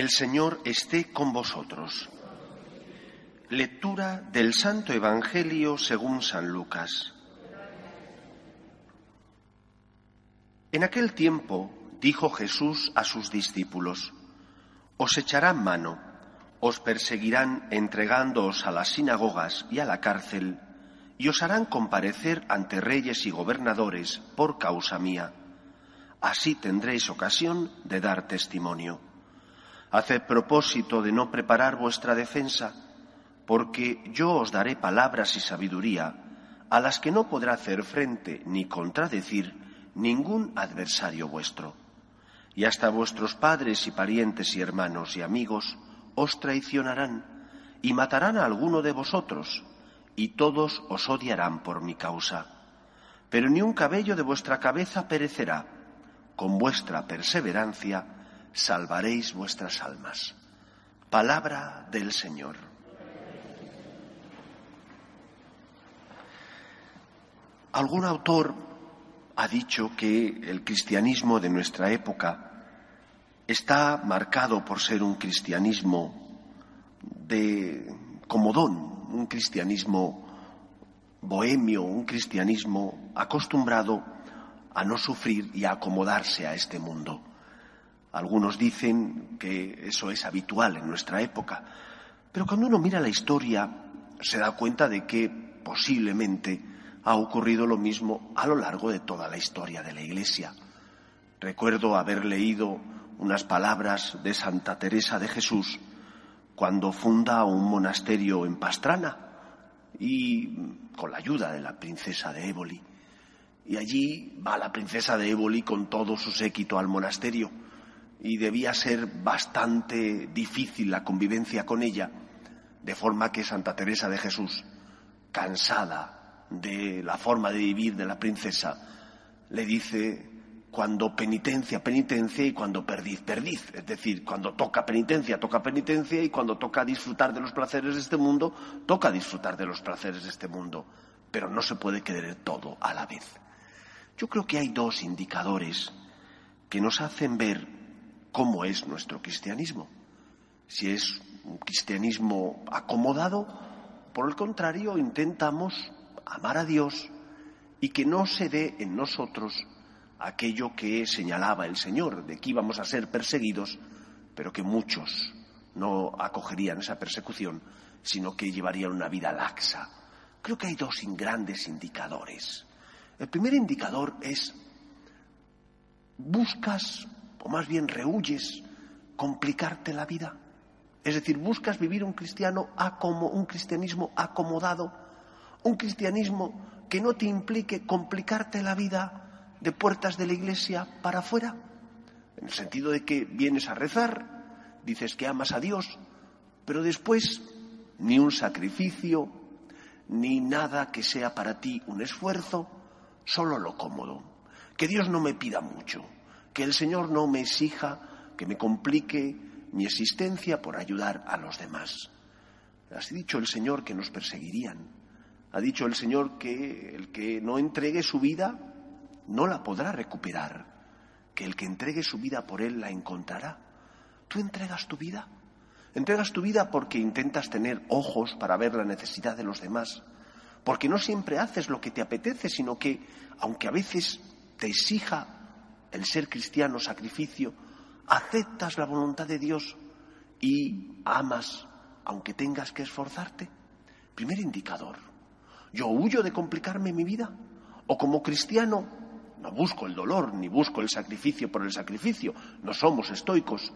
El Señor esté con vosotros. Lectura del Santo Evangelio según San Lucas. En aquel tiempo dijo Jesús a sus discípulos, Os echarán mano, os perseguirán entregándoos a las sinagogas y a la cárcel, y os harán comparecer ante reyes y gobernadores por causa mía. Así tendréis ocasión de dar testimonio. Haced propósito de no preparar vuestra defensa, porque yo os daré palabras y sabiduría a las que no podrá hacer frente ni contradecir ningún adversario vuestro. Y hasta vuestros padres y parientes y hermanos y amigos os traicionarán y matarán a alguno de vosotros, y todos os odiarán por mi causa. Pero ni un cabello de vuestra cabeza perecerá. Con vuestra perseverancia salvaréis vuestras almas. Palabra del Señor. Algún autor ha dicho que el cristianismo de nuestra época está marcado por ser un cristianismo de comodón, un cristianismo bohemio, un cristianismo acostumbrado a no sufrir y a acomodarse a este mundo. Algunos dicen que eso es habitual en nuestra época, pero cuando uno mira la historia se da cuenta de que posiblemente ha ocurrido lo mismo a lo largo de toda la historia de la Iglesia. Recuerdo haber leído unas palabras de Santa Teresa de Jesús cuando funda un monasterio en Pastrana y con la ayuda de la princesa de Éboli. Y allí va la princesa de Éboli con todo su séquito al monasterio y debía ser bastante difícil la convivencia con ella, de forma que Santa Teresa de Jesús, cansada de la forma de vivir de la princesa, le dice cuando penitencia, penitencia y cuando perdiz, perdiz. Es decir, cuando toca penitencia, toca penitencia y cuando toca disfrutar de los placeres de este mundo, toca disfrutar de los placeres de este mundo. Pero no se puede querer todo a la vez. Yo creo que hay dos indicadores que nos hacen ver cómo es nuestro cristianismo. Si es un cristianismo acomodado, por el contrario, intentamos amar a Dios y que no se dé en nosotros aquello que señalaba el Señor, de que íbamos a ser perseguidos, pero que muchos no acogerían esa persecución, sino que llevarían una vida laxa. Creo que hay dos grandes indicadores. El primer indicador es buscas, o más bien rehuyes, complicarte la vida. Es decir, buscas vivir un cristiano como un cristianismo acomodado, un cristianismo que no te implique complicarte la vida de puertas de la iglesia para afuera, en el sentido de que vienes a rezar, dices que amas a Dios, pero después ni un sacrificio, ni nada que sea para ti un esfuerzo, solo lo cómodo. Que Dios no me pida mucho, que el Señor no me exija que me complique mi existencia por ayudar a los demás. Ha dicho el Señor que nos perseguirían. Ha dicho el Señor que el que no entregue su vida no la podrá recuperar, que el que entregue su vida por Él la encontrará. ¿Tú entregas tu vida? Entregas tu vida porque intentas tener ojos para ver la necesidad de los demás, porque no siempre haces lo que te apetece, sino que, aunque a veces te exija el ser cristiano sacrificio, aceptas la voluntad de Dios y amas aunque tengas que esforzarte. Primer indicador. Yo huyo de complicarme mi vida. O como cristiano no busco el dolor ni busco el sacrificio por el sacrificio. No somos estoicos.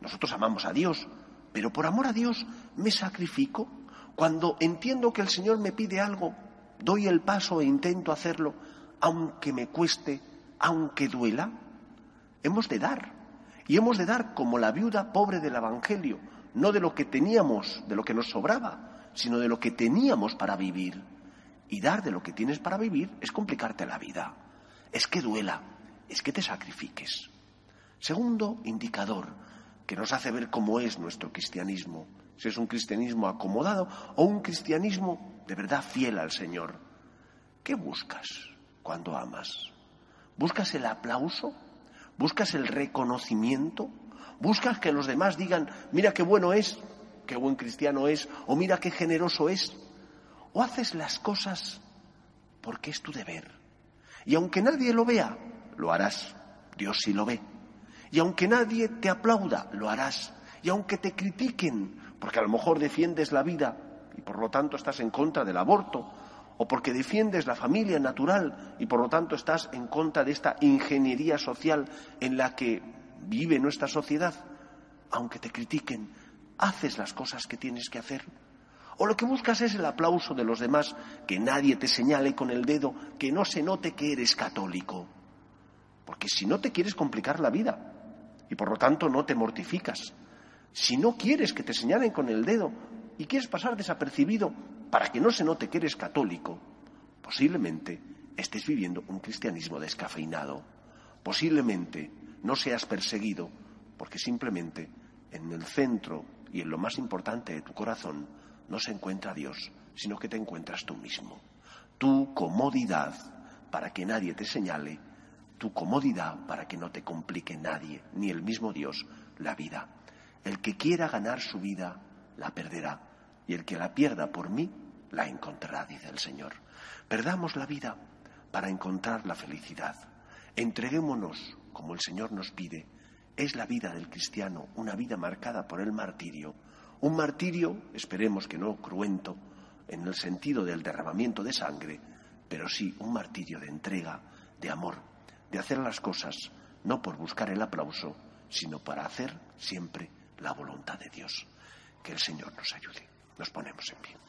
Nosotros amamos a Dios. Pero por amor a Dios me sacrifico. Cuando entiendo que el Señor me pide algo, doy el paso e intento hacerlo, aunque me cueste, aunque duela. Hemos de dar. Y hemos de dar como la viuda pobre del Evangelio, no de lo que teníamos, de lo que nos sobraba, sino de lo que teníamos para vivir. Y dar de lo que tienes para vivir es complicarte la vida, es que duela, es que te sacrifiques. Segundo indicador que nos hace ver cómo es nuestro cristianismo, si es un cristianismo acomodado o un cristianismo de verdad fiel al Señor. ¿Qué buscas cuando amas? ¿Buscas el aplauso? ¿Buscas el reconocimiento? ¿Buscas que los demás digan, mira qué bueno es, qué buen cristiano es, o mira qué generoso es? ¿O haces las cosas porque es tu deber? Y aunque nadie lo vea, lo harás. Dios sí lo ve. Y aunque nadie te aplauda, lo harás. Y aunque te critiquen, porque a lo mejor defiendes la vida y por lo tanto estás en contra del aborto, o porque defiendes la familia natural y por lo tanto estás en contra de esta ingeniería social en la que vive nuestra sociedad, aunque te critiquen, haces las cosas que tienes que hacer. O lo que buscas es el aplauso de los demás, que nadie te señale con el dedo, que no se note que eres católico. Porque si no te quieres complicar la vida y por lo tanto no te mortificas, si no quieres que te señalen con el dedo y quieres pasar desapercibido para que no se note que eres católico, posiblemente estés viviendo un cristianismo descafeinado. Posiblemente no seas perseguido porque simplemente en el centro y en lo más importante de tu corazón no se encuentra Dios, sino que te encuentras tú mismo. Tu comodidad para que nadie te señale, tu comodidad para que no te complique nadie, ni el mismo Dios, la vida. El que quiera ganar su vida, la perderá y el que la pierda por mí la encontrará, dice el Señor. Perdamos la vida para encontrar la felicidad. Entreguémonos como el Señor nos pide. Es la vida del cristiano, una vida marcada por el martirio. Un martirio, esperemos que no cruento, en el sentido del derramamiento de sangre, pero sí un martirio de entrega, de amor, de hacer las cosas no por buscar el aplauso, sino para hacer siempre la voluntad de Dios. Que el Señor nos ayude. Nos ponemos en pie.